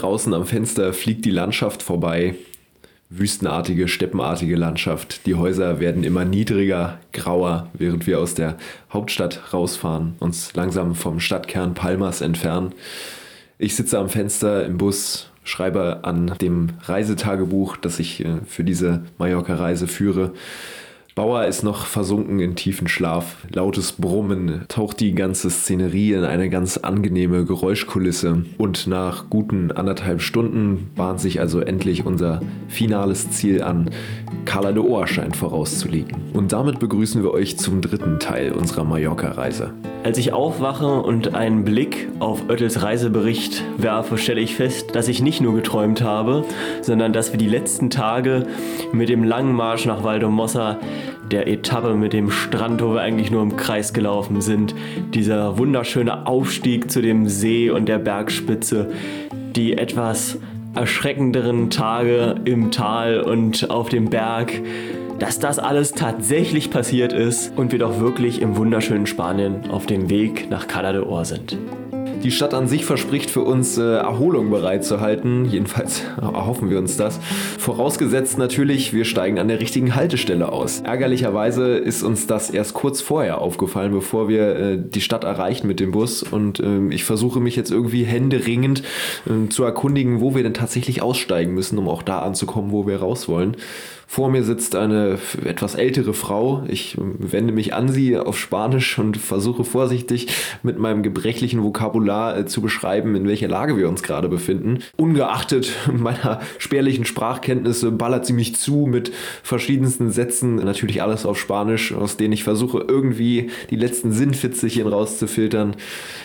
Draußen am Fenster fliegt die Landschaft vorbei. Wüstenartige, steppenartige Landschaft. Die Häuser werden immer niedriger, grauer, während wir aus der Hauptstadt rausfahren, uns langsam vom Stadtkern Palmas entfernen. Ich sitze am Fenster im Bus, schreibe an dem Reisetagebuch, das ich äh, für diese Mallorca-Reise führe. Bauer ist noch versunken in tiefen Schlaf. Lautes Brummen taucht die ganze Szenerie in eine ganz angenehme Geräuschkulisse. Und nach guten anderthalb Stunden bahnt sich also endlich unser finales Ziel an. Cala de Ohr scheint vorauszuliegen. Und damit begrüßen wir euch zum dritten Teil unserer Mallorca-Reise. Als ich aufwache und einen Blick auf Oettels Reisebericht werfe, stelle ich fest, dass ich nicht nur geträumt habe, sondern dass wir die letzten Tage mit dem langen Marsch nach Valdomossa, der Etappe mit dem Strand, wo wir eigentlich nur im Kreis gelaufen sind, dieser wunderschöne Aufstieg zu dem See und der Bergspitze, die etwas erschreckenderen Tage im Tal und auf dem Berg, dass das alles tatsächlich passiert ist und wir doch wirklich im wunderschönen Spanien auf dem Weg nach Cala de Or sind. Die Stadt an sich verspricht für uns äh, Erholung bereitzuhalten. Jedenfalls erhoffen wir uns das. Vorausgesetzt natürlich, wir steigen an der richtigen Haltestelle aus. Ärgerlicherweise ist uns das erst kurz vorher aufgefallen, bevor wir äh, die Stadt erreichen mit dem Bus. Und äh, ich versuche mich jetzt irgendwie händeringend äh, zu erkundigen, wo wir denn tatsächlich aussteigen müssen, um auch da anzukommen, wo wir raus wollen. Vor mir sitzt eine etwas ältere Frau. Ich wende mich an sie auf Spanisch und versuche vorsichtig mit meinem gebrechlichen Vokabular äh, zu beschreiben, in welcher Lage wir uns gerade befinden. Ungeachtet meiner spärlichen Sprachkenntnisse ballert sie mich zu mit verschiedensten Sätzen, natürlich alles auf Spanisch, aus denen ich versuche irgendwie die letzten Sinnfitzelchen rauszufiltern.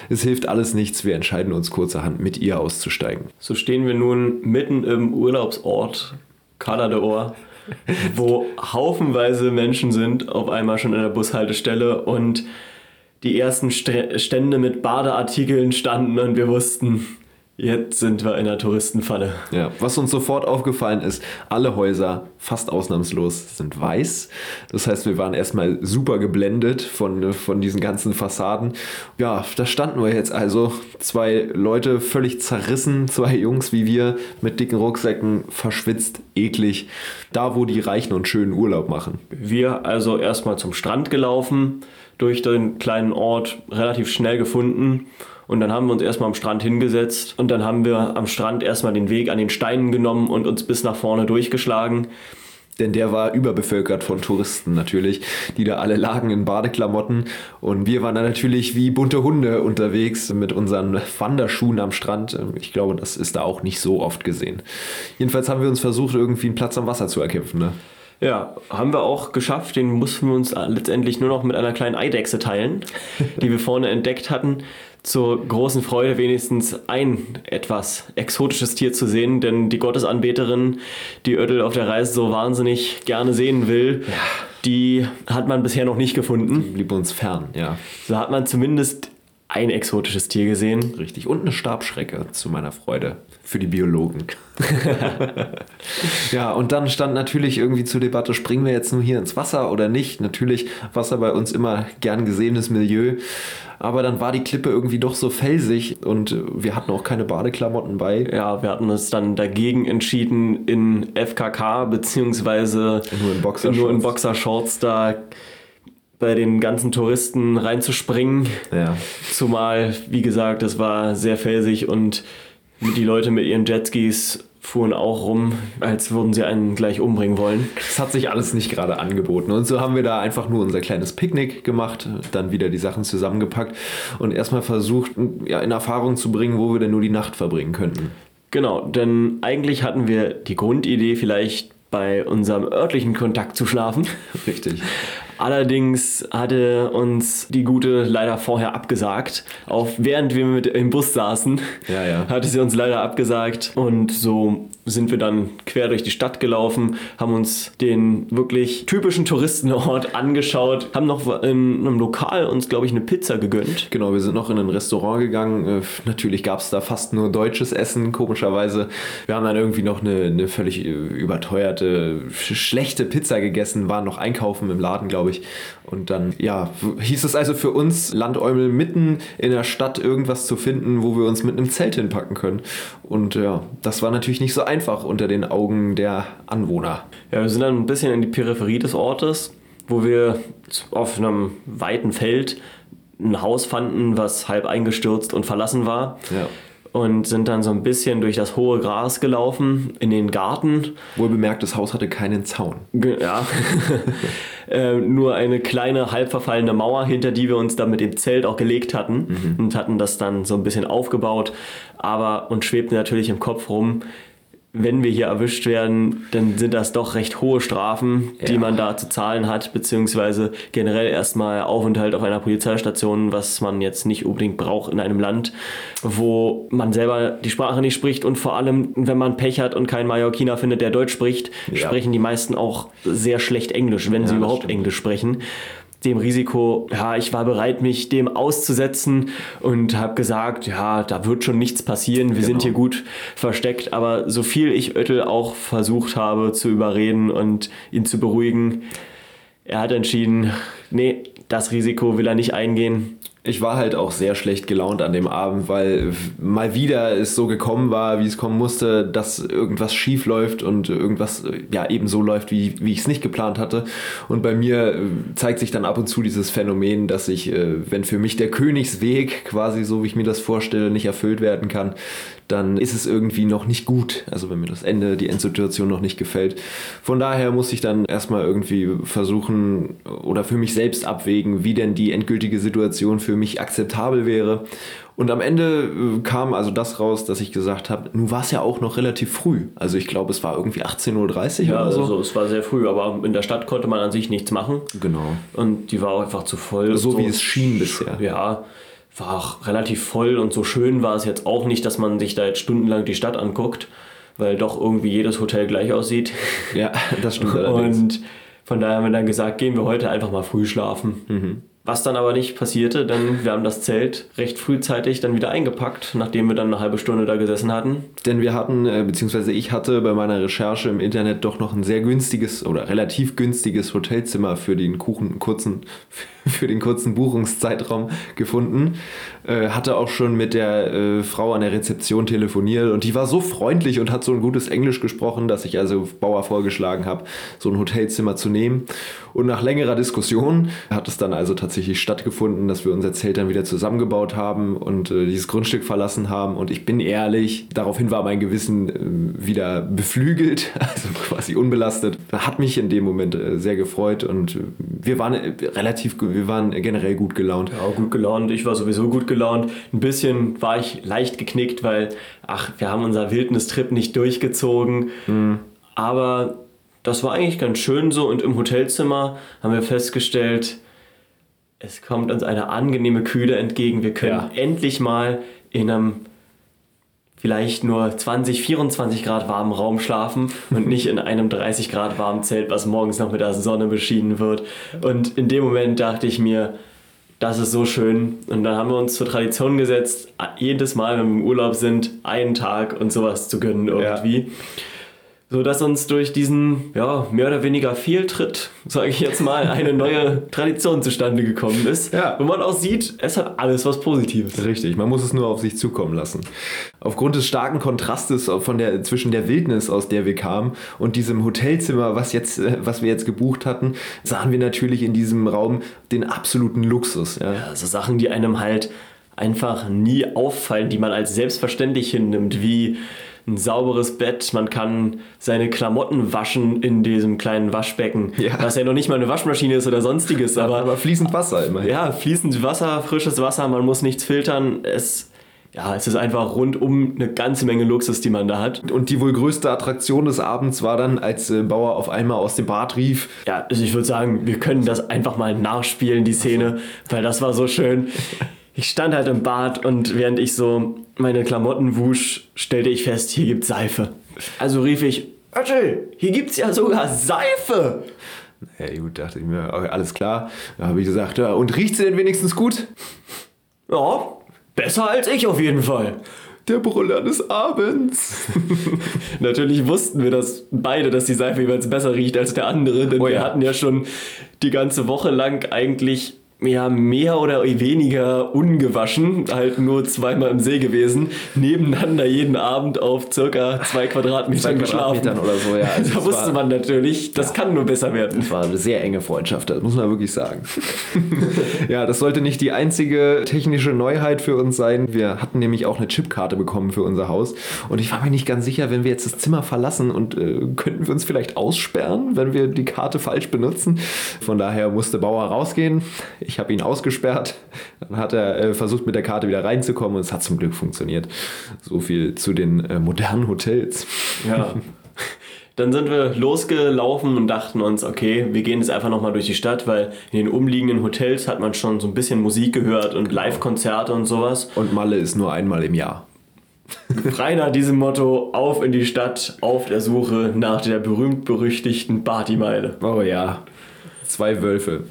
Es hilft alles nichts. Wir entscheiden uns kurzerhand mit ihr auszusteigen. So stehen wir nun mitten im Urlaubsort Cala de Or wo haufenweise Menschen sind, auf einmal schon in der Bushaltestelle und die ersten Stände mit Badeartikeln standen und wir wussten, Jetzt sind wir in der Touristenfalle. Ja, was uns sofort aufgefallen ist, alle Häuser, fast ausnahmslos, sind weiß. Das heißt, wir waren erstmal super geblendet von, von diesen ganzen Fassaden. Ja, da standen wir jetzt also. Zwei Leute völlig zerrissen, zwei Jungs wie wir mit dicken Rucksäcken, verschwitzt, eklig. Da, wo die Reichen und schönen Urlaub machen. Wir also erstmal zum Strand gelaufen, durch den kleinen Ort relativ schnell gefunden und dann haben wir uns erstmal am Strand hingesetzt und dann haben wir am Strand erstmal den Weg an den Steinen genommen und uns bis nach vorne durchgeschlagen. Denn der war überbevölkert von Touristen natürlich, die da alle lagen in Badeklamotten. Und wir waren da natürlich wie bunte Hunde unterwegs mit unseren Wanderschuhen am Strand. Ich glaube, das ist da auch nicht so oft gesehen. Jedenfalls haben wir uns versucht, irgendwie einen Platz am Wasser zu erkämpfen. Ne? Ja, haben wir auch geschafft. Den mussten wir uns letztendlich nur noch mit einer kleinen Eidechse teilen, die wir vorne entdeckt hatten zur großen Freude wenigstens ein etwas exotisches Tier zu sehen, denn die Gottesanbeterin, die Ödel auf der Reise so wahnsinnig gerne sehen will, ja. die hat man bisher noch nicht gefunden. Die blieb uns fern, ja. So hat man zumindest ein exotisches Tier gesehen. Richtig. Und eine Stabschrecke zu meiner Freude. Für die Biologen. ja, und dann stand natürlich irgendwie zur Debatte, springen wir jetzt nur hier ins Wasser oder nicht? Natürlich, Wasser bei uns immer gern gesehenes Milieu. Aber dann war die Klippe irgendwie doch so felsig und wir hatten auch keine Badeklamotten bei. Ja, wir hatten uns dann dagegen entschieden, in FKK beziehungsweise nur in Boxershorts, nur in Boxershorts da bei den ganzen Touristen reinzuspringen. Ja. Zumal, wie gesagt, es war sehr felsig und die Leute mit ihren Jetskis fuhren auch rum, als würden sie einen gleich umbringen wollen. Das hat sich alles nicht gerade angeboten. Und so haben wir da einfach nur unser kleines Picknick gemacht, dann wieder die Sachen zusammengepackt und erstmal versucht, ja, in Erfahrung zu bringen, wo wir denn nur die Nacht verbringen könnten. Genau, denn eigentlich hatten wir die Grundidee, vielleicht bei unserem örtlichen Kontakt zu schlafen. Richtig. Allerdings hatte uns die Gute leider vorher abgesagt. Auch während wir mit im Bus saßen, ja, ja. hatte sie uns leider abgesagt. Und so sind wir dann quer durch die Stadt gelaufen, haben uns den wirklich typischen Touristenort angeschaut, haben noch in einem Lokal uns, glaube ich, eine Pizza gegönnt. Genau, wir sind noch in ein Restaurant gegangen. Äh, natürlich gab es da fast nur deutsches Essen, komischerweise. Wir haben dann irgendwie noch eine, eine völlig überteuerte, schlechte Pizza gegessen, waren noch einkaufen im Laden, glaube glaube ich. Und dann, ja, hieß es also für uns, Landäumel mitten in der Stadt irgendwas zu finden, wo wir uns mit einem Zelt hinpacken können. Und ja, das war natürlich nicht so einfach unter den Augen der Anwohner. Ja, wir sind dann ein bisschen in die Peripherie des Ortes, wo wir auf einem weiten Feld ein Haus fanden, was halb eingestürzt und verlassen war. Ja. Und sind dann so ein bisschen durch das hohe Gras gelaufen in den Garten. Wohl bemerkt, das Haus hatte keinen Zaun. Ja. äh, nur eine kleine, halb verfallene Mauer, hinter die wir uns dann mit dem Zelt auch gelegt hatten und hatten das dann so ein bisschen aufgebaut. Aber uns schwebte natürlich im Kopf rum, wenn wir hier erwischt werden, dann sind das doch recht hohe Strafen, die Ja. man da zu zahlen hat, beziehungsweise generell erstmal Aufenthalt auf einer Polizeistation, was man jetzt nicht unbedingt braucht in einem Land, wo man selber die Sprache nicht spricht und vor allem, wenn man Pech hat und keinen Mallorquiner findet, der Deutsch spricht, Ja. sprechen die meisten auch sehr schlecht Englisch, wenn sie das überhaupt stimmt. Englisch sprechen. Dem Risiko, ja, ich war bereit, mich dem auszusetzen und habe gesagt, ja, da wird schon nichts passieren, wir sind Genau. hier gut versteckt. Aber so viel ich Oettel auch versucht habe zu überreden und ihn zu beruhigen, er hat entschieden, nee, das Risiko will er nicht eingehen. Ich war halt auch sehr schlecht gelaunt an dem Abend, weil mal wieder es so gekommen war, wie es kommen musste, dass irgendwas schief läuft und irgendwas äh, ja eben so läuft, wie, wie ich es nicht geplant hatte. Und bei mir äh, zeigt sich dann ab und zu dieses Phänomen, dass ich, äh, wenn für mich der Königsweg quasi so, wie ich mir das vorstelle, nicht erfüllt werden kann, dann ist es irgendwie noch nicht gut. Also wenn mir das Ende, die Endsituation noch nicht gefällt. Von daher muss ich dann erstmal irgendwie versuchen oder für mich selbst abwägen, wie denn die endgültige Situation für mich akzeptabel wäre. Und am Ende äh, kam also das raus, dass ich gesagt habe, nun war es ja auch noch relativ früh. Also ich glaube, es war irgendwie 18.30 Uhr Ja, oder so. also es war sehr früh, aber in der Stadt konnte man an sich nichts machen. Genau. Und die war auch einfach zu voll. So wie es schien bisher. Ja, war auch relativ voll und so schön war es jetzt auch nicht, dass man sich da jetzt stundenlang die Stadt anguckt, weil doch irgendwie jedes Hotel gleich aussieht. Ja, das stimmt allerdings. Und von daher haben wir dann gesagt, gehen wir heute einfach mal früh schlafen. Mhm. Was dann aber nicht passierte, denn wir haben das Zelt recht frühzeitig dann wieder eingepackt, nachdem wir dann eine halbe Stunde da gesessen hatten. Denn wir hatten, äh, beziehungsweise ich hatte bei meiner Recherche im Internet doch noch ein sehr günstiges oder relativ günstiges Hotelzimmer für den Kuchen, kurzen, für den kurzen Buchungszeitraum gefunden. Äh, hatte auch schon mit der äh, Frau an der Rezeption telefoniert und die war so freundlich und hat so ein gutes Englisch gesprochen, dass ich also Bauer vorgeschlagen habe, so ein Hotelzimmer zu nehmen. Und nach längerer Diskussion hat es dann also tatsächlich stattgefunden, dass wir unser Zelt dann wieder zusammengebaut haben und äh, dieses Grundstück verlassen haben. Und ich bin ehrlich, daraufhin war mein Gewissen äh, wieder beflügelt, also quasi unbelastet. Hat mich in dem Moment äh, sehr gefreut und äh, wir waren äh, relativ, wir waren generell gut gelaunt. Ja, gut gelaunt. Ich war sowieso gut gelaunt. Ein bisschen war ich leicht geknickt, weil, ach, wir haben unser Wildnistrip nicht durchgezogen. Aber das war eigentlich ganz schön so. Und im Hotelzimmer haben wir festgestellt, es kommt uns eine angenehme Kühle entgegen. Wir können Ja. endlich mal in einem vielleicht nur 20, 24 Grad warmen Raum schlafen und nicht in einem 30 Grad warmen Zelt, was morgens noch mit der Sonne beschienen wird. Und in dem Moment dachte ich mir, das ist so schön. Und dann haben wir uns zur Tradition gesetzt, jedes Mal, wenn wir im Urlaub sind, einen Tag und sowas zu gönnen irgendwie. So dass uns durch diesen, ja, mehr oder weniger Fehltritt, sage ich jetzt mal, eine neue Tradition zustande gekommen ist. Ja. Wo man auch sieht, es hat alles was Positives. Richtig, man muss es nur auf sich zukommen lassen. Aufgrund des starken Kontrastes von der, zwischen der Wildnis, aus der wir kamen, und diesem Hotelzimmer, was, jetzt, äh, was wir jetzt gebucht hatten, sahen wir natürlich in diesem Raum den absoluten Luxus. Ja. Also Sachen, die einem halt einfach nie auffallen, die man als selbstverständlich hinnimmt, wie ein sauberes Bett, man kann seine Klamotten waschen in diesem kleinen Waschbecken, Ja. was ja noch nicht mal eine Waschmaschine ist oder sonstiges, aber, Aber fließend Wasser immerhin. ja, fließend Wasser, frisches Wasser, man muss nichts filtern, es, ja, es ist einfach rundum eine ganze Menge Luxus, die man da hat. Und die wohl größte Attraktion des Abends war dann, als äh, Bauer auf einmal aus dem Bad rief, Ja, also ich würde sagen, wir können das einfach mal nachspielen, die Szene, weil das war so schön. Ich stand halt im Bad und während ich so meine Klamotten wusch, stellte ich fest, hier gibt's Seife. Also rief ich, Öttel, hier gibt's ja sogar Seife. Ja, gut, dachte ich mir, okay, alles klar. Da habe ich gesagt, ja, und riecht sie denn wenigstens gut? Ja, besser als ich auf jeden Fall. der Brüller des Abends. Natürlich wussten wir das beide, dass die Seife jeweils besser riecht als der andere, denn Oh wir ja. hatten ja schon die ganze Woche lang eigentlich ja, mehr oder weniger ungewaschen, halt nur zweimal im See gewesen, nebeneinander jeden Abend auf circa zwei Quadratmetern geschlafen. Quadratmetern oder so, ja. Also da wusste war- man natürlich, das kann nur besser werden. Das war eine sehr enge Freundschaft, das muss man wirklich sagen. ja, das sollte nicht die einzige technische Neuheit für uns sein. Wir hatten nämlich auch eine Chipkarte bekommen für unser Haus. Und ich war mir nicht ganz sicher, wenn wir jetzt das Zimmer verlassen und äh, könnten wir uns vielleicht aussperren, wenn wir die Karte falsch benutzen. Von daher musste Bauer rausgehen. Ich habe ihn ausgesperrt. Dann hat er äh, versucht, mit der Karte wieder reinzukommen und es hat zum Glück funktioniert. So viel zu den äh, modernen Hotels. Ja. Dann sind wir losgelaufen und dachten uns, okay, wir gehen jetzt einfach nochmal durch die Stadt, weil in den umliegenden Hotels hat man schon so ein bisschen Musik gehört und Live-Konzerte und sowas. Und Malle ist nur einmal im Jahr. Frei nach diesem Motto, auf in die Stadt, auf der Suche nach der berühmt-berüchtigten Partymeile. Oh ja, zwei Wölfe.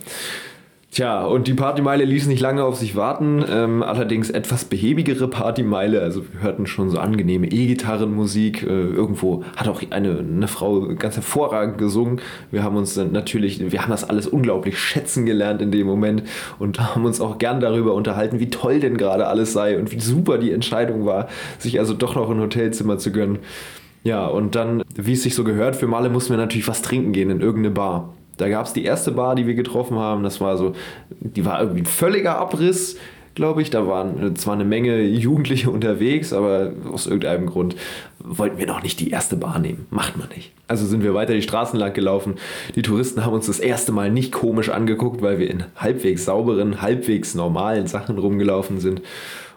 Tja, und die Partymeile ließ nicht lange auf sich warten, ähm, allerdings etwas behäbigere Partymeile. Also wir hörten schon so angenehme E-Gitarrenmusik. Äh, irgendwo hat auch eine, eine Frau ganz hervorragend gesungen. Wir haben uns natürlich, wir haben das alles unglaublich schätzen gelernt in dem Moment und haben uns auch gern darüber unterhalten, wie toll denn gerade alles sei und wie super die Entscheidung war, sich also doch noch ein Hotelzimmer zu gönnen. Ja, und dann, wie es sich so gehört, für Malle mussten wir natürlich was trinken gehen in irgendeine Bar. Da gab es die erste Bar, die wir getroffen haben. Das war so, die war irgendwie ein völliger Abriss, glaube ich. Da waren zwar eine Menge Jugendliche unterwegs, aber aus irgendeinem Grund wollten wir noch nicht die erste Bar nehmen. Macht man nicht. Also sind wir weiter die Straßen lang gelaufen. Die Touristen haben uns das erste Mal nicht komisch angeguckt, weil wir in halbwegs sauberen, halbwegs normalen Sachen rumgelaufen sind.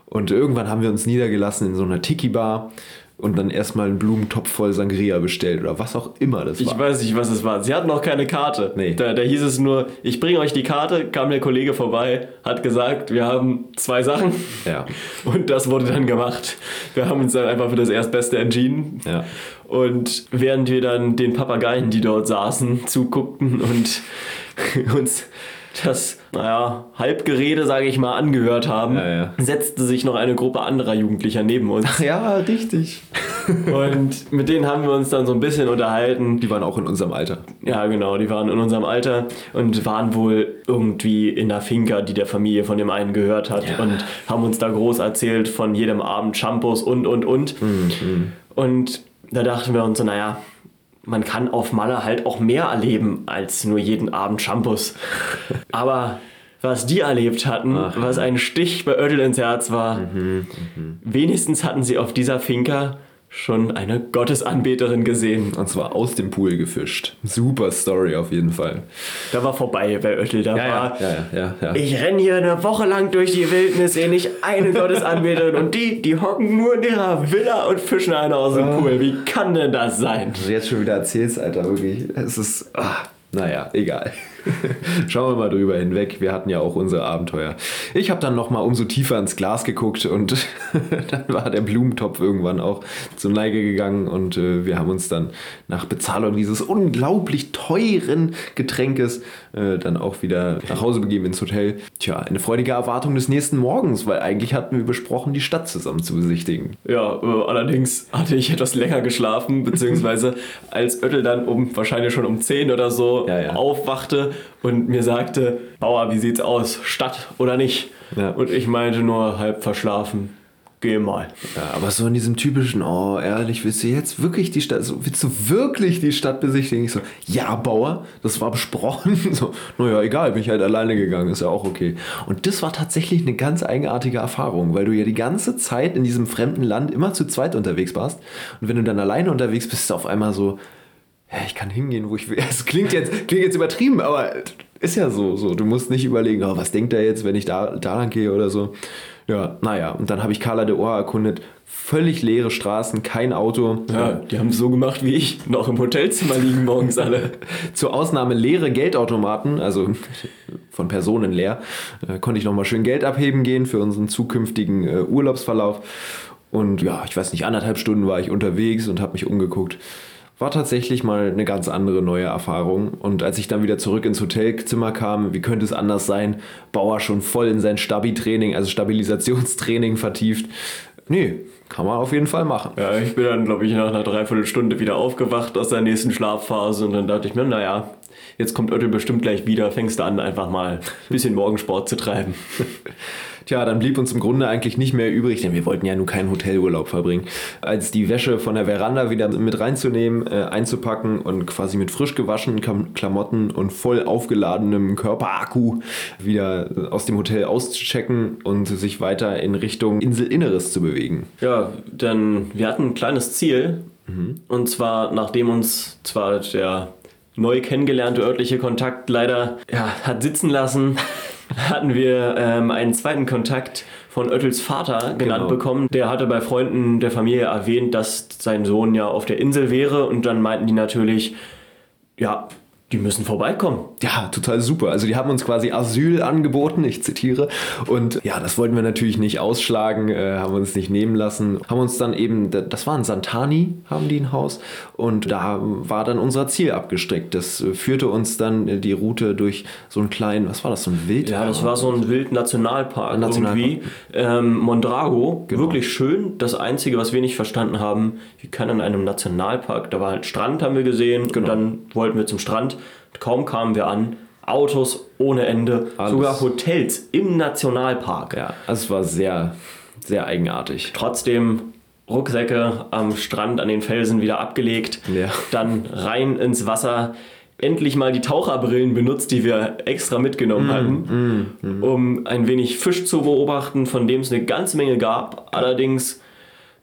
Und irgendwann haben wir uns niedergelassen in so einer Tiki-Bar und dann erstmal einen Blumentopf voll Sangria bestellt oder was auch immer das Ich war. weiß nicht, was es war. Sie hatten noch keine Karte. Nee. Da, da hieß es nur, ich bringe euch die Karte, kam der Kollege vorbei, hat gesagt, wir haben zwei Sachen. Ja. Und das wurde dann gemacht. Wir haben uns dann einfach für das Erstbeste entschieden. Ja. Und während wir dann den Papageien, die dort saßen, zuguckten und uns das, naja, Halbgerede, sage ich mal, angehört haben, Ja, ja. setzte sich noch eine Gruppe anderer Jugendlicher neben uns. Ja, richtig. Und mit denen haben wir uns dann so ein bisschen unterhalten. Die waren auch in unserem Alter. Ja, genau, die waren in unserem Alter und waren wohl irgendwie in der Finca, die der Familie von dem einen gehört hat Ja. und haben uns da groß erzählt von jedem Abend Shampoos und, und, und. Und da dachten wir uns so, naja, man kann auf Malle halt auch mehr erleben als nur jeden Abend Shampoos. Aber was die erlebt hatten, was ein Stich bei Oettel ins Herz war, wenigstens hatten sie auf dieser Finca schon eine Gottesanbeterin gesehen. Und zwar aus dem Pool gefischt. Super Story auf jeden Fall. Da war vorbei bei Oettel. Da war, ja, ja, ja. ich renne hier eine Woche lang durch die Wildnis, sehe nicht eine Gottesanbeterin und die, die hocken nur in ihrer Villa und fischen eine aus dem Pool. Wie kann denn das sein? du jetzt schon wieder erzählst, Alter, wirklich. Es ist. Ah, naja, egal. Schauen wir mal drüber hinweg. Wir hatten ja auch unsere Abenteuer. Ich habe dann nochmal umso tiefer ins Glas geguckt und dann war der Blumentopf irgendwann auch zur Neige gegangen und äh, wir haben uns dann nach Bezahlung dieses unglaublich teuren Getränkes äh, dann auch wieder nach Hause begeben ins Hotel. Tja, eine freudige Erwartung des nächsten Morgens, weil eigentlich hatten wir besprochen, die Stadt zusammen zu besichtigen. Ja, äh, allerdings hatte ich etwas länger geschlafen, beziehungsweise als Oettel dann um wahrscheinlich schon um 10 oder so Ja, ja. aufwachte und mir sagte, Bauer, wie sieht's aus? Stadt oder nicht? Ja. Und ich meinte nur halb verschlafen, geh mal. Ja, aber so in diesem typischen, oh, ehrlich, willst du jetzt wirklich die Stadt, so, willst du wirklich die Stadt besichtigen? Ich so, ja, Bauer, das war besprochen. So, naja, egal, bin ich halt alleine gegangen, ist ja auch okay. Und das war tatsächlich eine ganz eigenartige Erfahrung, weil du ja die ganze Zeit in diesem fremden Land immer zu zweit unterwegs warst. Und wenn du dann alleine unterwegs bist, ist auf einmal so, ich kann hingehen, wo ich will. Es klingt jetzt, klingt jetzt übertrieben, aber ist ja so, so. Du musst nicht überlegen, oh, was denkt er jetzt, wenn ich da, da lang gehe oder so. Ja, naja, und dann habe ich Carla de Ohr erkundet. Völlig leere Straßen, kein Auto. Ja, die haben es so gemacht wie ich, noch im Hotelzimmer liegen morgens alle. Zur Ausnahme leere Geldautomaten, also von Personen leer, äh, konnte ich nochmal schön Geld abheben gehen für unseren zukünftigen äh, Urlaubsverlauf. Und ja, ich weiß nicht, anderthalb Stunden war ich unterwegs und habe mich umgeguckt. War tatsächlich mal eine ganz andere neue Erfahrung. Und als ich dann wieder zurück ins Hotelzimmer kam, wie könnte es anders sein? Bauer schon voll in sein Stabi-Training, also Stabilisationstraining vertieft. Nee, kann man auf jeden Fall machen. Ja, ich bin dann, glaube ich, nach einer Dreiviertelstunde wieder aufgewacht aus der nächsten Schlafphase und dann dachte ich mir, naja, jetzt kommt Oettel bestimmt gleich wieder, fängst du an, einfach mal ein bisschen Morgensport zu treiben. Tja, dann blieb uns im Grunde eigentlich nicht mehr übrig, denn wir wollten ja nur keinen Hotelurlaub verbringen, als die Wäsche von der Veranda wieder mit reinzunehmen, äh, einzupacken und quasi mit frisch gewaschenen Klamotten und voll aufgeladenem Körperakku wieder aus dem Hotel auszuchecken und sich weiter in Richtung Inselinneres zu bewegen. Ja, denn wir hatten ein kleines Ziel. Und zwar, nachdem uns zwar der neu kennengelernte örtliche Kontakt leider ja, hat sitzen lassen, hatten wir ähm, einen zweiten Kontakt von Oettels Vater genannt Genau. bekommen. Der hatte bei Freunden der Familie erwähnt, dass sein Sohn ja auf der Insel wäre und dann meinten die natürlich, ja, die müssen vorbeikommen. Ja, total super. Also die haben uns quasi Asyl angeboten, ich zitiere. Und ja, das wollten wir natürlich nicht ausschlagen, äh, haben uns nicht nehmen lassen. Haben uns dann eben, das war in Santani, haben die ein Haus. Und da war dann unser Ziel abgesteckt. Das äh, führte uns dann äh, die Route durch so einen kleinen, was war das, so ein Wild? Ja, das war so ein Wild-Nationalpark Nationalpark. irgendwie. Ähm, Mondrago, wirklich schön. Das Einzige, was wir nicht verstanden haben, wie kann in einem Nationalpark, da war halt Strand, haben wir gesehen, und dann wollten wir zum Strand. Kaum kamen wir an, Autos ohne Ende, Alles. sogar Hotels im Nationalpark. Ja, also es war sehr, sehr eigenartig. Trotzdem Rucksäcke am Strand, an den Felsen wieder abgelegt, Ja. dann rein ins Wasser. Endlich mal die Taucherbrillen benutzt, die wir extra mitgenommen hatten, um ein wenig Fisch zu beobachten, von dem es eine ganze Menge gab. Allerdings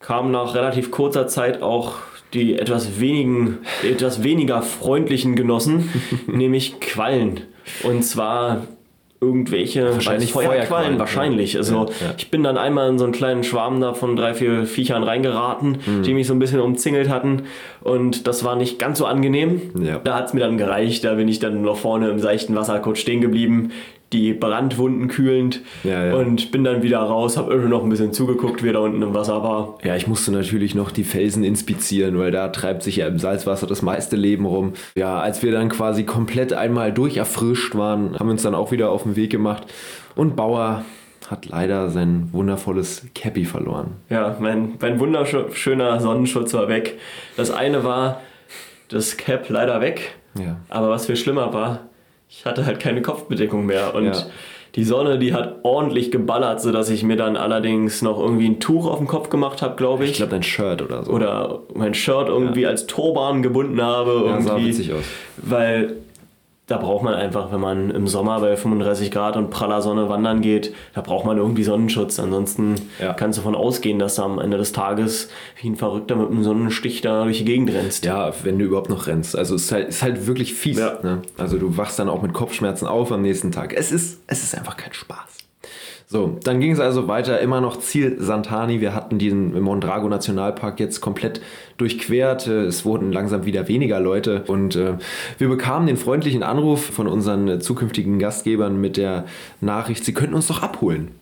kamen nach relativ kurzer Zeit auch die etwas, wenigen, etwas weniger freundlichen Genossen, nämlich Quallen. Und zwar irgendwelche Wahrscheinlich Feuerquallen, Feuerquallen, wahrscheinlich. ja. Also Ja, ich bin dann einmal in so einen kleinen Schwarm da von drei, vier Viechern reingeraten, die mich so ein bisschen umzingelt hatten. Und das war nicht ganz so angenehm. Ja. Da hat es mir dann gereicht. Da bin ich dann noch vorne im seichten Wasser kurz stehen geblieben, die Brandwunden kühlend. Ja, ja. Und bin dann wieder raus, habe irgendwie noch ein bisschen zugeguckt, wie da unten im Wasser war. Ja, ich musste natürlich noch die Felsen inspizieren, weil da treibt sich ja im Salzwasser das meiste Leben rum. Ja, als wir dann quasi komplett einmal durcherfrischt waren, haben wir uns dann auch wieder auf den Weg gemacht. Und Bauer hat leider sein wundervolles Cappy verloren. Ja, mein, mein wunderschöner Sonnenschutz war weg. Das eine war das Cap leider weg. Ja. Aber was viel schlimmer war, ich hatte halt keine Kopfbedeckung mehr. Und Ja. die Sonne, die hat ordentlich geballert, sodass ich mir dann allerdings noch irgendwie ein Tuch auf den Kopf gemacht habe, glaube ich. Ich glaube, dein Shirt oder so. oder mein Shirt irgendwie als Turban gebunden habe. ja, sah irgendwie. witzig aus. Weil da braucht man einfach, wenn man im Sommer bei 35 Grad und praller Sonne wandern geht, da braucht man irgendwie Sonnenschutz. Ansonsten Ja. kannst du davon ausgehen, dass du am Ende des Tages wie ein Verrückter mit einem Sonnenstich da durch die Gegend rennst. Ja, wenn du überhaupt noch rennst. Also es ist halt, ist halt wirklich fies. Ja. Ne? Also du wachst dann auch mit Kopfschmerzen auf am nächsten Tag. Es ist, es ist einfach kein Spaß. So, dann ging es also weiter, immer noch Ziel Santani. Wir hatten diesen Mondrago Nationalpark jetzt komplett durchquert. Es wurden langsam wieder weniger Leute und äh, wir bekamen den freundlichen Anruf von unseren äh, zukünftigen Gastgebern mit der Nachricht, sie könnten uns doch abholen.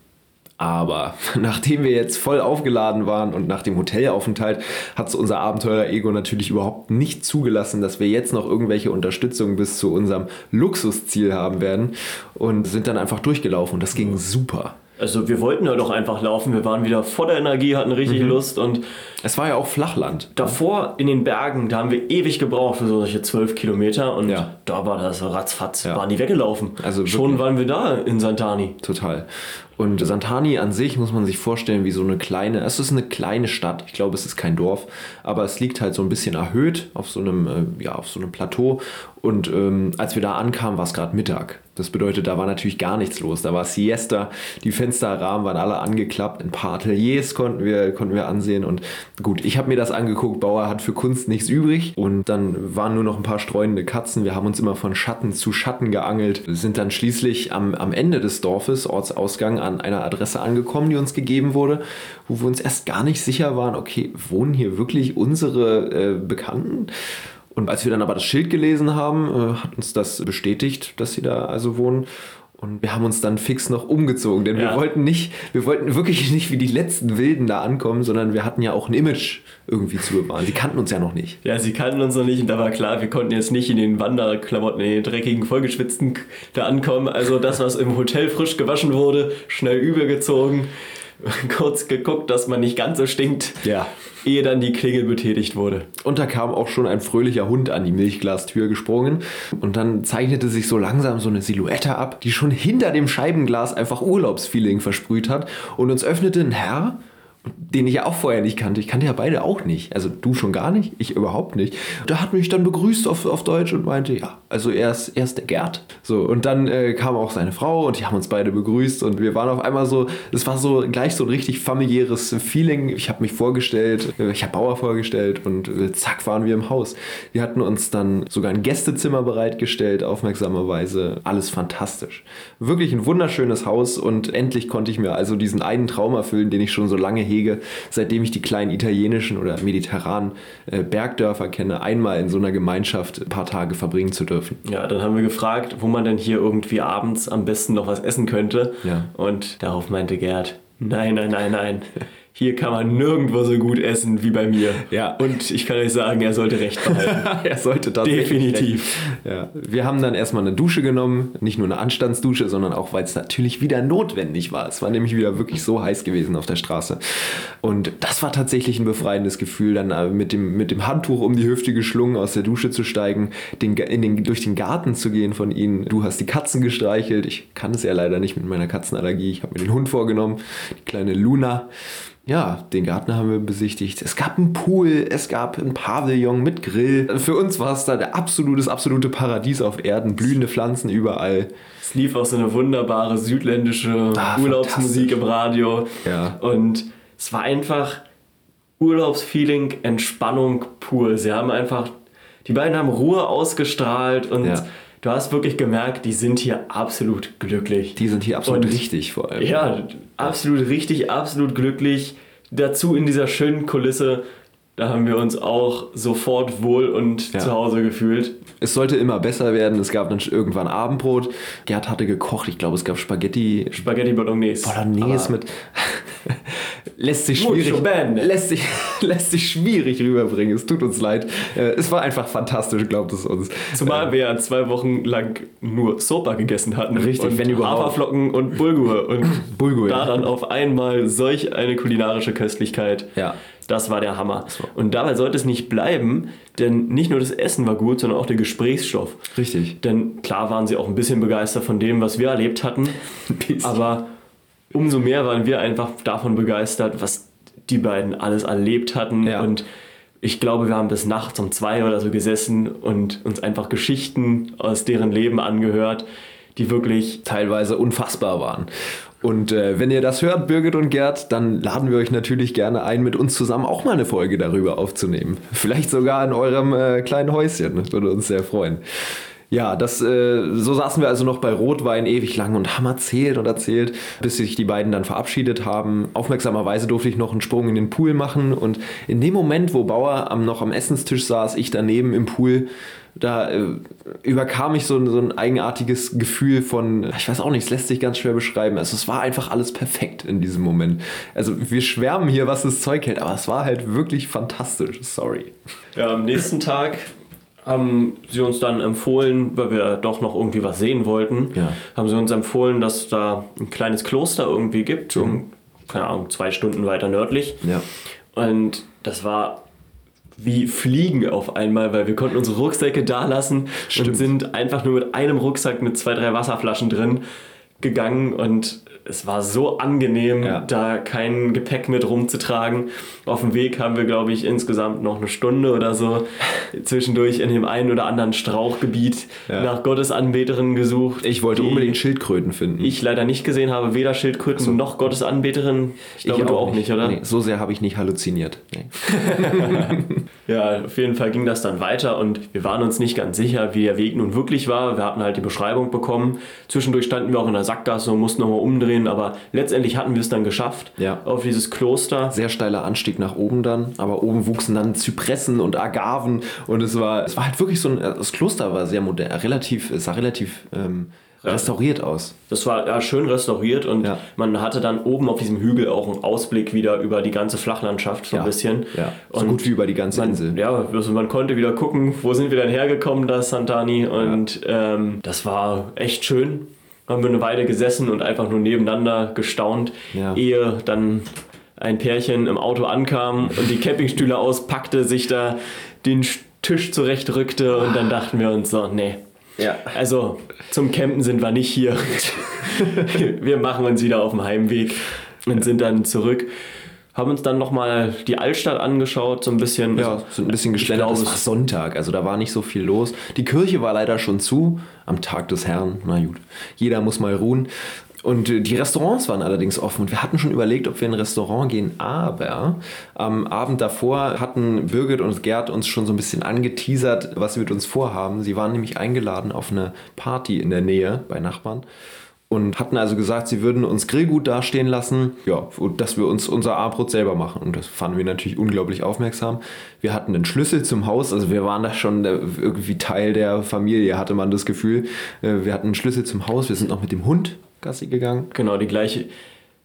Aber nachdem wir jetzt voll aufgeladen waren und nach dem Hotelaufenthalt hat es unser Abenteurer-Ego natürlich überhaupt nicht zugelassen, dass wir jetzt noch irgendwelche Unterstützung bis zu unserem Luxusziel haben werden und sind dann einfach durchgelaufen und das ging super. Also wir wollten ja doch einfach laufen, wir waren wieder voller Energie, hatten richtig Mhm. Lust und Es war ja auch Flachland. davor in den Bergen, da haben wir ewig gebraucht für solche zwölf Kilometer und Ja. da war das ratzfatz, Ja. waren die weggelaufen. Also Schon wirklich. waren wir da in Santani. Total. Und Santani an sich muss man sich vorstellen wie so eine kleine, es ist eine kleine Stadt, ich glaube es ist kein Dorf, aber es liegt halt so ein bisschen erhöht auf so einem, äh, ja, auf so einem Plateau. Und ähm, als wir da ankamen, war es gerade Mittag. Das bedeutet, da war natürlich gar nichts los. Da war Siesta, die Fensterrahmen waren alle angeklappt, ein paar Ateliers konnten wir, konnten wir ansehen. Und gut, ich habe mir das angeguckt, Bauer hat für Kunst nichts übrig. Und dann waren nur noch ein paar streunende Katzen. Wir haben uns immer von Schatten zu Schatten geangelt, sind dann schließlich am, am Ende des Dorfes, Ortsausgang, an einer Adresse angekommen, die uns gegeben wurde, wo wir uns erst gar nicht sicher waren, okay, wohnen hier wirklich unsere äh, Bekannten? Und als wir dann aber das Schild gelesen haben, äh, hat uns das bestätigt, dass sie da also wohnen. Und wir haben uns dann fix noch umgezogen, denn wir Ja. wollten nicht, wir wollten wirklich nicht wie die letzten Wilden da ankommen, sondern wir hatten ja auch ein Image irgendwie zu bewahren. Sie kannten uns ja noch nicht. Ja, sie kannten uns noch nicht und da war klar, wir konnten jetzt nicht in den Wanderklamotten, in den dreckigen, vollgeschwitzten da ankommen. Also das, was im Hotel frisch gewaschen wurde, schnell übergezogen. kurz geguckt, dass man nicht ganz so stinkt, Ja. ehe dann die Klingel betätigt wurde. Und da kam auch schon ein fröhlicher Hund an die Milchglastür gesprungen. Und dann zeichnete sich so langsam so eine Silhouette ab, die schon hinter dem Scheibenglas einfach Urlaubsfeeling versprüht hat. Und uns öffnete ein Herr, den ich ja auch vorher nicht kannte. Ich kannte ja beide auch nicht. Also du schon gar nicht, ich überhaupt nicht. Der hat mich dann begrüßt auf, auf Deutsch und meinte, ja, also er ist, er ist der Gerd. So, und dann äh, kam auch seine Frau und die haben uns beide begrüßt und wir waren auf einmal so, es war so gleich so ein richtig familiäres Feeling. Ich habe mich vorgestellt, äh, ich habe Bauer vorgestellt und äh, zack waren wir im Haus. Wir hatten uns dann sogar ein Gästezimmer bereitgestellt, aufmerksamerweise. Alles fantastisch. Wirklich ein wunderschönes Haus und endlich konnte ich mir also diesen einen Traum erfüllen, den ich schon so lange hege, seitdem ich die kleinen italienischen oder mediterranen äh, Bergdörfer kenne, einmal in so einer Gemeinschaft ein paar Tage verbringen zu dürfen. Ja, dann haben wir gefragt, wo man denn hier irgendwie abends am besten noch was essen könnte. Ja. Und darauf meinte Gerd, nein, nein, nein, nein. Hier kann man nirgendwo so gut essen wie bei mir. Ja. Und ich kann euch sagen, er sollte recht behalten. er sollte tatsächlich. Definitiv. Ja. Wir haben dann erstmal eine Dusche genommen, nicht nur eine Anstandsdusche, sondern auch, weil es natürlich wieder notwendig war. Es war nämlich wieder wirklich so heiß gewesen auf der Straße. Und das war tatsächlich ein befreiendes Gefühl, dann äh, mit dem, mit dem Handtuch um die Hüfte geschlungen aus der Dusche zu steigen, den, in den, durch den Garten zu gehen von ihnen. Du hast die Katzen gestreichelt. Ich kann es ja leider nicht mit meiner Katzenallergie. Ich habe mir den Hund vorgenommen, die kleine Luna. Ja, den Garten haben wir besichtigt. Es gab einen Pool, es gab ein Pavillon mit Grill. Für uns war es da der absolutes, absolute Paradies auf Erden. Blühende Pflanzen überall. Es lief auch so eine wunderbare südländische Ah, Urlaubsmusik im Radio. Ja. Und es war einfach Urlaubsfeeling, Entspannung pur. Sie haben einfach, die beiden haben Ruhe ausgestrahlt und Ja. du hast wirklich gemerkt, die sind hier absolut glücklich. Die sind hier absolut Und- richtig vor allem. Ja, absolut richtig, absolut glücklich. Dazu in dieser schönen Kulisse, da haben wir uns auch sofort wohl und Ja. zu Hause gefühlt. Es sollte immer besser werden. Es gab dann irgendwann Abendbrot. Gerd hatte gekocht. Ich glaube, es gab Spaghetti. Spaghetti Bolognese. Bolognese Aber mit. lässt sich schwierig. Lässt sich, lässt sich schwierig rüberbringen. Es tut uns leid. Äh, Es war einfach fantastisch, glaubt es uns. Zumal wir ja zwei Wochen lang nur Sopa gegessen hatten. Richtig, und wenn überhaupt. Haferflocken und Bulgur. Und Bulgur, da ja. dann auf einmal solch eine kulinarische Köstlichkeit. Ja. Das war der Hammer. Und dabei sollte es nicht bleiben, denn nicht nur das Essen war gut, sondern auch der Gesprächsstoff. Richtig. Denn klar waren sie auch ein bisschen begeistert von dem, was wir erlebt hatten. Aber umso mehr waren wir einfach davon begeistert, was die beiden alles erlebt hatten. Ja. Und ich glaube, wir haben bis nachts um zwei oder so gesessen und uns einfach Geschichten aus deren Leben angehört, die wirklich teilweise unfassbar waren. Und äh, wenn ihr das hört, Birgit und Gerd, dann laden wir euch natürlich gerne ein, mit uns zusammen auch mal eine Folge darüber aufzunehmen. Vielleicht sogar in eurem äh, kleinen Häuschen. Das würde uns sehr freuen. Ja, das, äh, so saßen wir also noch bei Rotwein ewig lang und haben erzählt und erzählt, bis sich die beiden dann verabschiedet haben. Aufmerksamerweise durfte ich noch einen Sprung in den Pool machen und in dem Moment, wo Bauer am, noch am Essenstisch saß, ich daneben im Pool, da äh, überkam mich so, so ein eigenartiges Gefühl von, ich weiß auch nicht, es lässt sich ganz schwer beschreiben. Also es war einfach alles perfekt in diesem Moment. Also wir schwärmen hier, was das Zeug hält, aber es war halt wirklich fantastisch. Sorry. Ja, am nächsten Tag haben sie uns dann empfohlen, weil wir doch noch irgendwie was sehen wollten, Ja. haben sie uns empfohlen, dass da ein kleines Kloster irgendwie gibt, um, keine Ahnung, zwei Stunden weiter nördlich. Ja. Und das war wie Fliegen auf einmal, weil wir konnten unsere Rucksäcke da lassen Stimmt. und sind einfach nur mit einem Rucksack mit zwei, drei Wasserflaschen drin gegangen und es war so angenehm, Ja. da kein Gepäck mit rumzutragen. Auf dem Weg haben wir, glaube ich, insgesamt noch eine Stunde oder so zwischendurch in dem einen oder anderen Strauchgebiet Ja. nach Gottesanbeterinnen gesucht. Ich wollte unbedingt Schildkröten finden. ich leider nicht gesehen habe, weder Schildkröten noch Gottesanbeterinnen. Ich glaube, du auch nicht, oder? Nee, so sehr habe ich nicht halluziniert. Nee. Ja, auf jeden Fall ging das dann weiter und wir waren uns nicht ganz sicher, wie der Weg nun wirklich war. Wir hatten halt die Beschreibung bekommen. Zwischendurch standen wir auch in der Sackgasse und mussten nochmal umdrehen, aber letztendlich hatten wir es dann geschafft Ja. auf dieses Kloster. Sehr steiler Anstieg nach oben dann, aber oben wuchsen dann Zypressen und Agaven und es war, es war halt wirklich so ein, das Kloster war sehr modern, relativ, es sah relativ ähm, restauriert aus. Das war ja, schön restauriert und Ja. man hatte dann oben auf diesem Hügel auch einen Ausblick wieder über die ganze Flachlandschaft so ein bisschen. Ja, so Und gut wie über die ganze man, Insel. Ja, also man konnte wieder gucken, wo sind wir denn hergekommen, da Santani. Und ähm, das war echt schön. haben wir eine Weile gesessen und einfach nur nebeneinander gestaunt, ehe dann ein Pärchen im Auto ankam und die Campingstühle auspackte, sich da den Tisch zurechtrückte und dann dachten wir uns so, nee. Ja. Also zum Campen sind wir nicht hier. wir machen uns wieder auf dem Heimweg und sind dann zurück. Haben uns dann nochmal die Altstadt angeschaut, so ein bisschen. Ja, sind ein bisschen geschlendert. Es war Sonntag, also da war nicht so viel los. Die Kirche war leider schon zu am Tag des Herrn. Na gut, jeder muss mal ruhen. Und die Restaurants waren allerdings offen und wir hatten schon überlegt, ob wir in ein Restaurant gehen, aber am Abend davor hatten Birgit und Gerd uns schon so ein bisschen angeteasert, was sie mit uns vorhaben. Sie waren nämlich eingeladen auf eine Party in der Nähe bei Nachbarn und hatten also gesagt, sie würden uns Grillgut dastehen lassen, ja, dass wir uns unser Armbrot selber machen. Und das fanden wir natürlich unglaublich aufmerksam. Wir hatten einen Schlüssel zum Haus, also wir waren da schon äh, irgendwie Teil der Familie, hatte man das Gefühl. Äh, Wir hatten einen Schlüssel zum Haus, wir sind noch mit dem Hund Gassi gegangen. Genau, die gleiche.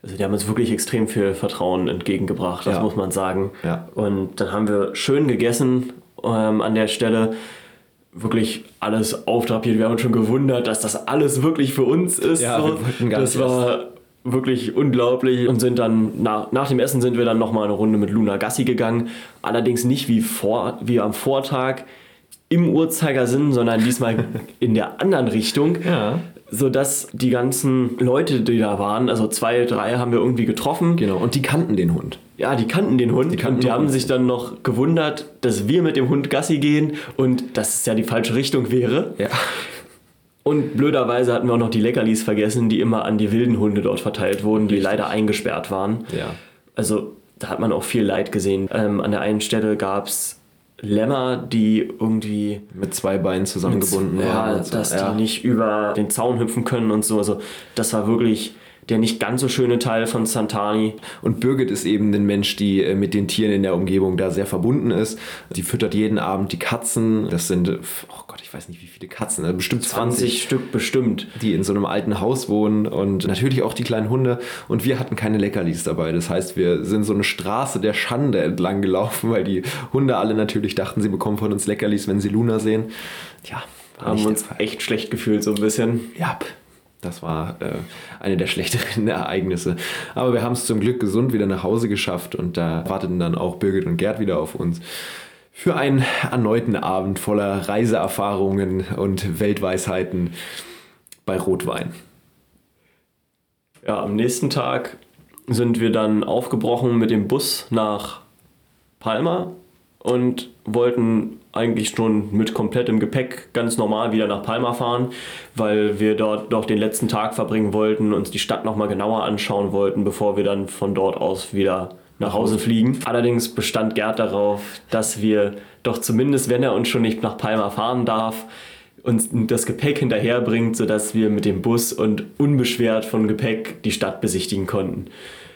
Also die haben uns wirklich extrem viel Vertrauen entgegengebracht, das Ja. muss man sagen. Ja. Und dann haben wir schön gegessen ähm, an der Stelle. Wirklich alles auftrapiert. Wir haben uns schon gewundert, dass das alles wirklich für uns ist. Ja, gar das war wirklich unglaublich und sind dann nach, nach dem Essen sind wir dann nochmal eine Runde mit Luna Gassi gegangen. Allerdings nicht wie, vor, wie am Vortag im Uhrzeigersinn, sondern diesmal in der anderen Richtung Ja. Sodass die ganzen Leute, die da waren, also zwei, drei haben wir irgendwie getroffen. Genau, und die kannten den Hund. Ja, die kannten den Hund kannten und die haben Hund. sich dann noch gewundert, dass wir mit dem Hund Gassi gehen und dass es ja die falsche Richtung wäre. Ja. Und blöderweise hatten wir auch noch die Leckerlis vergessen, die immer an die wilden Hunde dort verteilt wurden, die leider eingesperrt waren. Ja. Also da hat man auch viel Leid gesehen. Ähm, an der einen Stelle gab es Lämmer, die irgendwie Mit zwei Beinen zusammengebunden ja, waren. und so. dass ja. die nicht über den Zaun hüpfen können und so. Also das war wirklich der nicht ganz so schöne Teil von Santani. Und Birgit ist eben ein Mensch, die äh, mit den Tieren in der Umgebung da sehr verbunden ist. Die füttert jeden Abend die Katzen. Das sind, oh ich weiß nicht, wie viele Katzen, äh, bestimmt 20, 20 Stück bestimmt. die in so einem alten Haus wohnen und natürlich auch die kleinen Hunde. Und wir hatten keine Leckerlis dabei. Das heißt, wir sind so eine Straße der Schande entlang gelaufen, weil die Hunde alle natürlich dachten, sie bekommen von uns Leckerlis, wenn sie Luna sehen. Ja, war Haben uns echt schlecht gefühlt so ein bisschen. Ja, das war äh, eine der schlechteren Ereignisse. Aber wir haben es zum Glück gesund wieder nach Hause geschafft und da warteten dann auch Birgit und Gerd wieder auf uns. Für einen erneuten Abend voller Reiseerfahrungen und Weltweisheiten bei Rotwein. Ja, am nächsten Tag sind wir dann aufgebrochen mit dem Bus nach Palma und wollten eigentlich schon mit komplettem Gepäck ganz normal wieder nach Palma fahren, weil wir dort noch den letzten Tag verbringen wollten, uns die Stadt nochmal genauer anschauen wollten, bevor wir dann von dort aus wieder nach Hause fliegen. Allerdings bestand Gerd darauf, dass wir doch zumindest, wenn er uns schon nicht nach Palma fahren darf, uns das Gepäck hinterherbringt, sodass wir mit dem Bus und unbeschwert von Gepäck die Stadt besichtigen konnten.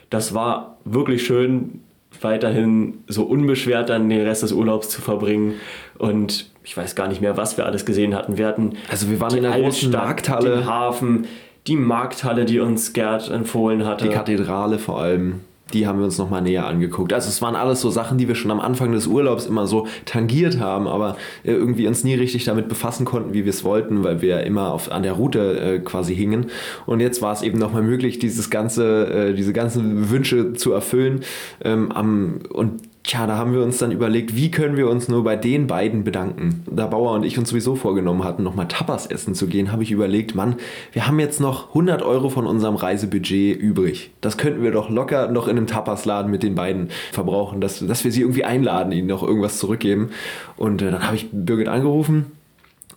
Das war wirklich schön, weiterhin so unbeschwert dann den Rest des Urlaubs zu verbringen. Und ich weiß gar nicht mehr, was wir alles gesehen hatten. Wir hatten Also wir waren in der großen Markthalle. den Hafen, die Markthalle, die uns Gerd empfohlen hatte. Die Kathedrale vor allem, die haben wir uns nochmal näher angeguckt. Also es waren alles so Sachen, die wir schon am Anfang des Urlaubs immer so tangiert haben, aber äh, irgendwie uns nie richtig damit befassen konnten, wie wir es wollten, weil wir immer auf, an der Route äh, quasi hingen. Und jetzt war es eben nochmal möglich, dieses ganze, äh, diese ganzen Wünsche zu erfüllen. Ähm, am, und Tja, da haben wir uns dann überlegt, wie können wir uns nur bei den beiden bedanken. Da Bauer und ich uns sowieso vorgenommen hatten, nochmal Tapas essen zu gehen, habe ich überlegt, Mann, wir haben jetzt noch 100 Euro von unserem Reisebudget übrig. Das könnten wir doch locker noch in einem Tapasladen mit den beiden verbrauchen, dass, dass wir sie irgendwie einladen, ihnen noch irgendwas zurückgeben. Und äh, dann habe ich Birgit angerufen.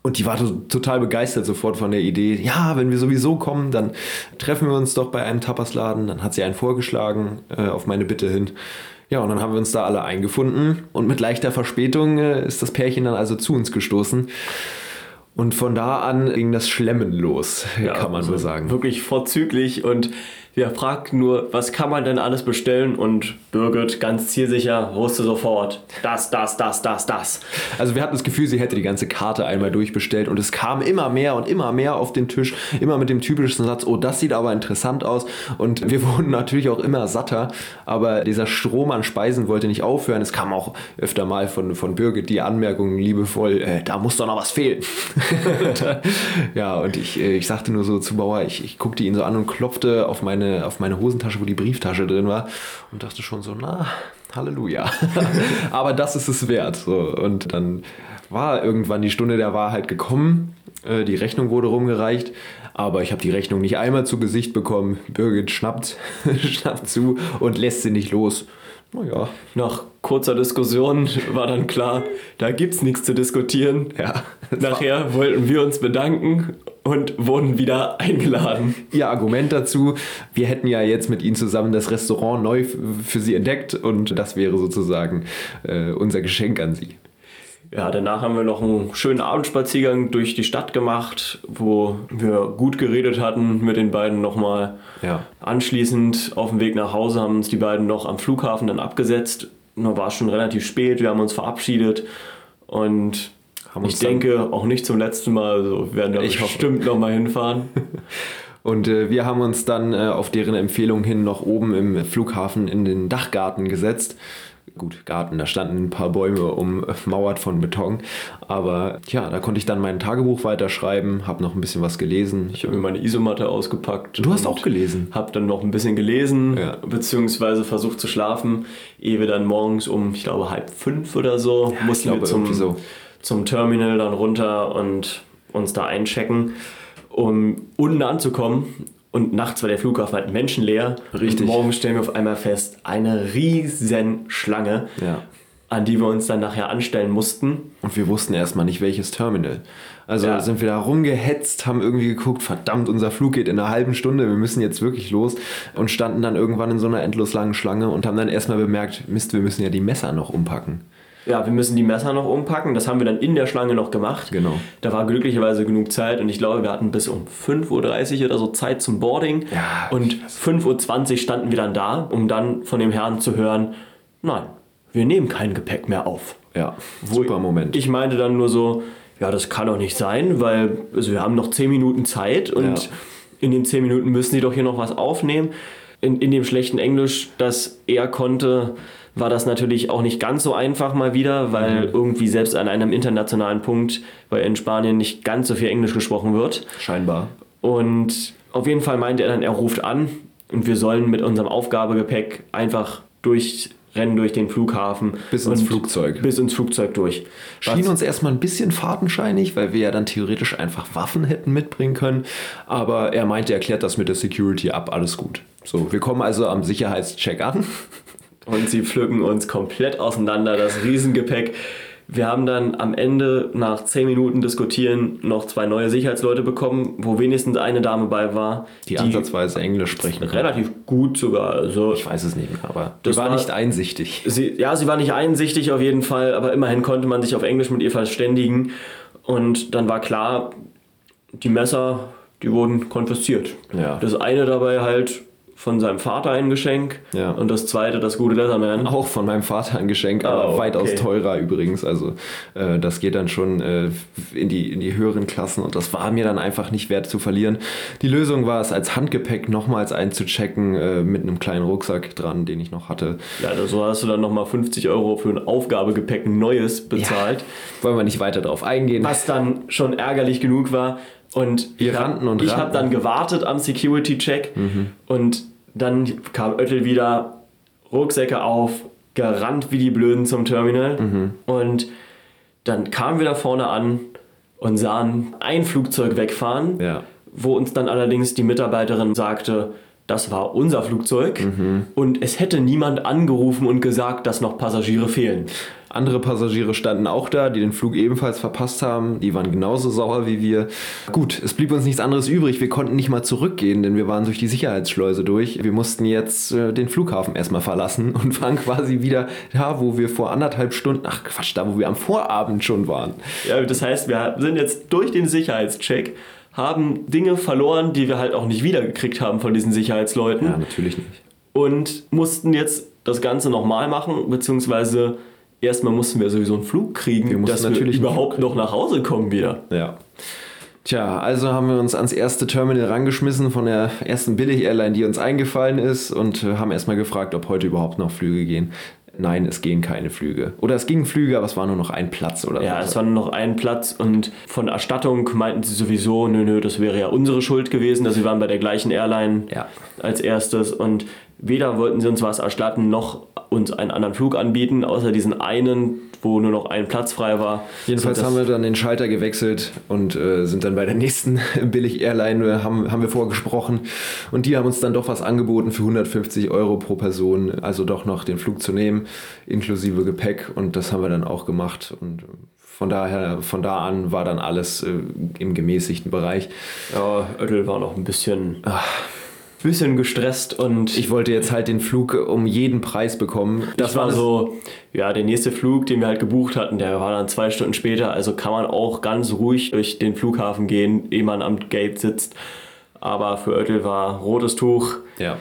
Und die war to- total begeistert sofort von der Idee. Ja, wenn wir sowieso kommen, dann treffen wir uns doch bei einem Tapasladen. Dann hat sie einen vorgeschlagen äh, auf meine Bitte hin. Ja, und dann haben wir uns da alle eingefunden. Und mit leichter Verspätung äh, ist das Pärchen dann also zu uns gestoßen. Und von da an ging das Schlemmen los, kann man also so sagen. Wirklich vorzüglich und Wir fragten nur, was kann man denn alles bestellen? Und Birgit, ganz zielsicher, wusste sofort, das, das, das, das, das. Also wir hatten das Gefühl, sie hätte die ganze Karte einmal durchbestellt und es kam immer mehr und immer mehr auf den Tisch, immer mit dem typischen Satz, oh, das sieht aber interessant aus. Und wir wurden natürlich auch immer satter, aber dieser Strom an Speisen wollte nicht aufhören. Es kam auch öfter mal von, von Birgit die Anmerkung liebevoll, äh, da muss doch noch was fehlen. ja, und ich, äh, ich sagte nur so zu Bauer, ich, ich guckte ihn so an und klopfte auf meine meine, auf meine Hosentasche, wo die Brieftasche drin war und dachte schon so, na, Halleluja. Aber das ist es wert. So. Und dann war irgendwann die Stunde der Wahrheit gekommen. Äh, die Rechnung wurde rumgereicht, aber ich habe die Rechnung nicht einmal zu Gesicht bekommen. Birgit schnappt, schnappt zu und lässt sie nicht los. Naja. Nach kurzer Diskussion war dann klar, da gibt es nichts zu diskutieren. Ja, Nachher wollten wir uns bedanken und wurden wieder eingeladen. Ihr Argument dazu, wir hätten ja jetzt mit Ihnen zusammen das Restaurant neu für Sie entdeckt und das wäre sozusagen äh, unser Geschenk an Sie. Ja, danach haben wir noch einen schönen Abendspaziergang durch die Stadt gemacht, wo wir gut geredet hatten mit den beiden nochmal. Ja. Anschließend auf dem Weg nach Hause haben uns die beiden noch am Flughafen dann abgesetzt. Da war es schon relativ spät, wir haben uns verabschiedet und ich denke auch nicht zum letzten Mal, also wir werden da ich bestimmt nochmal hinfahren. Und äh, wir haben uns dann äh, auf deren Empfehlung hin noch oben im Flughafen in den Dachgarten gesetzt. Gut, Garten, da standen ein paar Bäume ummauert von Beton. Aber ja, da konnte ich dann mein Tagebuch weiterschreiben, habe noch ein bisschen was gelesen. Ich habe mir meine Isomatte ausgepackt. Du hast auch gelesen? Habe dann noch ein bisschen gelesen, ja. beziehungsweise versucht zu schlafen, ehe wir dann morgens um, ich glaube, halb fünf oder so, ja, mussten wir zum, so zum Terminal dann runter und uns da einchecken, um unten anzukommen. Und nachts war der Flughafen halt menschenleer. Richtig. Und morgen stellen wir auf einmal fest, eine riesen Schlange, ja. an die wir uns dann nachher anstellen mussten. Und wir wussten erstmal nicht, welches Terminal. Also ja. sind wir da rumgehetzt, haben irgendwie geguckt, verdammt, unser Flug geht in einer halben Stunde, wir müssen jetzt wirklich los. Und standen dann irgendwann in so einer endlos langen Schlange und haben dann erstmal bemerkt, Mist, wir müssen ja die Messer noch umpacken ja, wir müssen die Messer noch umpacken. Das haben wir dann in der Schlange noch gemacht. Genau. Da war glücklicherweise genug Zeit und ich glaube, wir hatten bis um 5.30 Uhr oder so Zeit zum Boarding. Ja, und 5.20 Uhr standen wir dann da, um dann von dem Herrn zu hören, nein, wir nehmen kein Gepäck mehr auf. Ja, Wo super Moment. Ich meinte dann nur so, ja, das kann doch nicht sein, weil also wir haben noch 10 Minuten Zeit und ja. in den 10 Minuten müssen sie doch hier noch was aufnehmen. In, in dem schlechten Englisch, das er konnte, war das natürlich auch nicht ganz so einfach mal wieder, weil mhm. irgendwie selbst an einem internationalen Punkt, weil in Spanien nicht ganz so viel Englisch gesprochen wird. Scheinbar. Und auf jeden Fall meinte er dann, er ruft an und wir sollen mit unserem Aufgabegepäck einfach durchrennen durch den Flughafen. Bis ins Flugzeug. Bis ins Flugzeug durch. Schien uns erstmal ein bisschen fadenscheinig, weil wir ja dann theoretisch einfach Waffen hätten mitbringen können. Aber er meinte, er klärt das mit der Security ab, alles gut. So, wir kommen also am Sicherheitscheck an. Und sie pflücken uns komplett auseinander, das Riesengepäck. Wir haben dann am Ende nach 10 Minuten diskutieren noch zwei neue Sicherheitsleute bekommen, wo wenigstens eine Dame bei war. Die, die ansatzweise Englisch sprechen. Relativ gut sogar. Also ich weiß es nicht, aber das war, war nicht einsichtig. Sie, ja, sie war nicht einsichtig auf jeden Fall, aber immerhin konnte man sich auf Englisch mit ihr verständigen. Und dann war klar, die Messer, die wurden konfisziert. Ja. Das eine dabei halt von seinem Vater ein Geschenk ja. und das zweite das gute Leatherman. Auch von meinem Vater ein Geschenk, aber oh, okay. weitaus teurer übrigens. Also äh, das geht dann schon äh, in, die, in die höheren Klassen und das war mir dann einfach nicht wert zu verlieren. Die Lösung war es, als Handgepäck nochmals einzuchecken äh, mit einem kleinen Rucksack dran, den ich noch hatte. Ja, so hast du dann nochmal 50 Euro für ein Aufgabegepäck neues bezahlt. Ja, wollen wir nicht weiter darauf eingehen. Was dann schon ärgerlich genug war, und wir rannten und Ich habe dann gewartet am Security-Check mhm. und dann kam Oettel wieder, Rucksäcke auf, gerannt wie die Blöden zum Terminal. Mhm. Und dann kamen wir da vorne an und sahen ein Flugzeug wegfahren, ja. wo uns dann allerdings die Mitarbeiterin sagte, das war unser Flugzeug mhm. und es hätte niemand angerufen und gesagt, dass noch Passagiere fehlen. Andere Passagiere standen auch da, die den Flug ebenfalls verpasst haben. Die waren genauso sauer wie wir. Gut, es blieb uns nichts anderes übrig. Wir konnten nicht mal zurückgehen, denn wir waren durch die Sicherheitsschleuse durch. Wir mussten jetzt äh, den Flughafen erstmal verlassen und waren quasi wieder da, wo wir vor anderthalb Stunden, ach Quatsch, da, wo wir am Vorabend schon waren. Ja, das heißt, wir sind jetzt durch den Sicherheitscheck haben Dinge verloren, die wir halt auch nicht wiedergekriegt haben von diesen Sicherheitsleuten. Ja, natürlich nicht. Und mussten jetzt das Ganze nochmal machen, beziehungsweise erstmal mussten wir sowieso einen Flug kriegen, Wir dass natürlich wir überhaupt noch nach Hause kommen wieder. Ja. Tja, also haben wir uns ans erste Terminal rangeschmissen von der ersten Billig-Airline, die uns eingefallen ist und haben erstmal gefragt, ob heute überhaupt noch Flüge gehen. Nein, es gehen keine Flüge. Oder es gingen Flüge, aber es war nur noch ein Platz oder Ja, so. es war nur noch ein Platz und von Erstattung meinten sie sowieso, nö, nö, das wäre ja unsere Schuld gewesen, dass wir waren bei der gleichen Airline Ja. als erstes und weder wollten sie uns was erstatten, noch uns einen anderen Flug anbieten, außer diesen einen, wo nur noch ein Platz frei war. Jedenfalls haben wir dann den Schalter gewechselt und äh, sind dann bei der nächsten Billig-Airline, äh, haben, haben wir vorgesprochen. Und die haben uns dann doch was angeboten für 150 Euro pro Person, also doch noch den Flug zu nehmen, inklusive Gepäck. Und das haben wir dann auch gemacht. Und äh, von daher, von da an war dann alles äh, im gemäßigten Bereich. Ja, Oettel war noch ein bisschen, bisschen gestresst und Ich wollte jetzt halt den Flug um jeden Preis bekommen. Das war so, ja, der nächste Flug, den wir halt gebucht hatten, der war dann zwei Stunden später. Also kann man auch ganz ruhig durch den Flughafen gehen, ehe man am Gate sitzt. Aber für Oettel war rotes Tuch. Ja,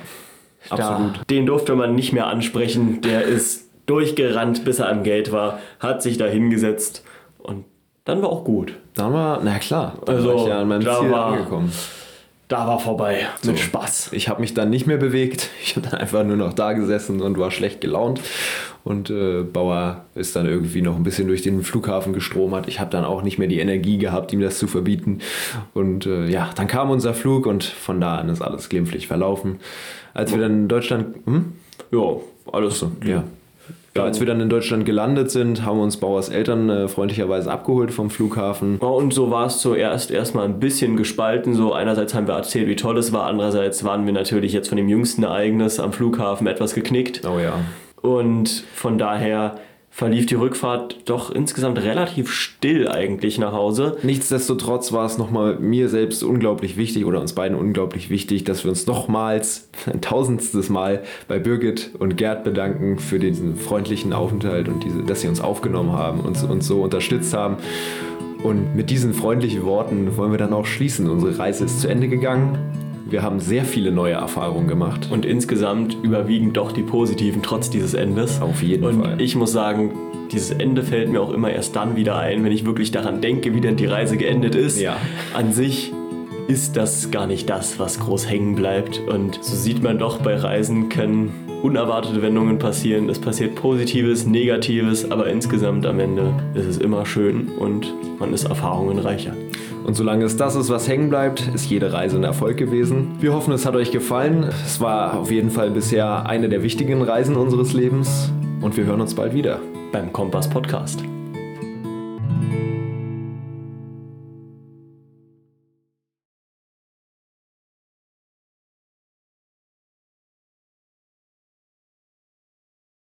Da, absolut. den durfte man nicht mehr ansprechen. Der ist durchgerannt, bis er am Gate war, hat sich da hingesetzt und dann war auch gut. Dann war, na klar, dann Also, war ich ja an meinem da Ziel war- angekommen. Da war vorbei. Mit Spaß. Ich habe mich dann nicht mehr bewegt. Ich habe dann einfach nur noch da gesessen und war schlecht gelaunt. Und äh, Bauer ist dann irgendwie noch ein bisschen durch den Flughafen gestromert. Ich habe dann auch nicht mehr die Energie gehabt, ihm das zu verbieten. Und äh, ja, dann kam unser Flug und von da an ist alles glimpflich verlaufen. Als wir dann in Deutschland, hm? Ja, alles so. ja. Ja, als wir dann in Deutschland gelandet sind, haben uns Bauers Eltern äh, freundlicherweise abgeholt vom Flughafen. Ja, Und so war es zuerst erstmal ein bisschen gespalten. So einerseits haben wir erzählt, wie toll es war, andererseits waren wir natürlich jetzt von dem jüngsten Ereignis am Flughafen etwas geknickt. Oh ja. Und von daher verlief die Rückfahrt doch insgesamt relativ still eigentlich nach Hause. Nichtsdestotrotz war es nochmal mir selbst unglaublich wichtig oder uns beiden unglaublich wichtig, dass wir uns nochmals ein tausendstes Mal bei Birgit und Gerd bedanken für diesen freundlichen Aufenthalt und diese, dass sie uns aufgenommen haben und uns so unterstützt haben. Und mit diesen freundlichen Worten wollen wir dann auch schließen. Unsere Reise ist zu Ende gegangen. Wir haben sehr viele neue Erfahrungen gemacht. Und insgesamt überwiegen doch die positiven trotz dieses Endes. Auf jeden und Fall. ich muss sagen, dieses Ende fällt mir auch immer erst dann wieder ein, wenn ich wirklich daran denke, wie denn die Reise geendet ist. Ja. An sich ist das gar nicht das, was groß hängen bleibt. Und so sieht man doch, bei Reisen können unerwartete Wendungen passieren. Es passiert Positives, Negatives, aber insgesamt am Ende ist es immer schön und man ist erfahrungenreicher. Und solange es das ist, was hängen bleibt, ist jede Reise ein Erfolg gewesen. Wir hoffen, es hat euch gefallen. Es war auf jeden Fall bisher eine der wichtigen Reisen unseres Lebens. Und wir hören uns bald wieder. Beim Kompass Podcast.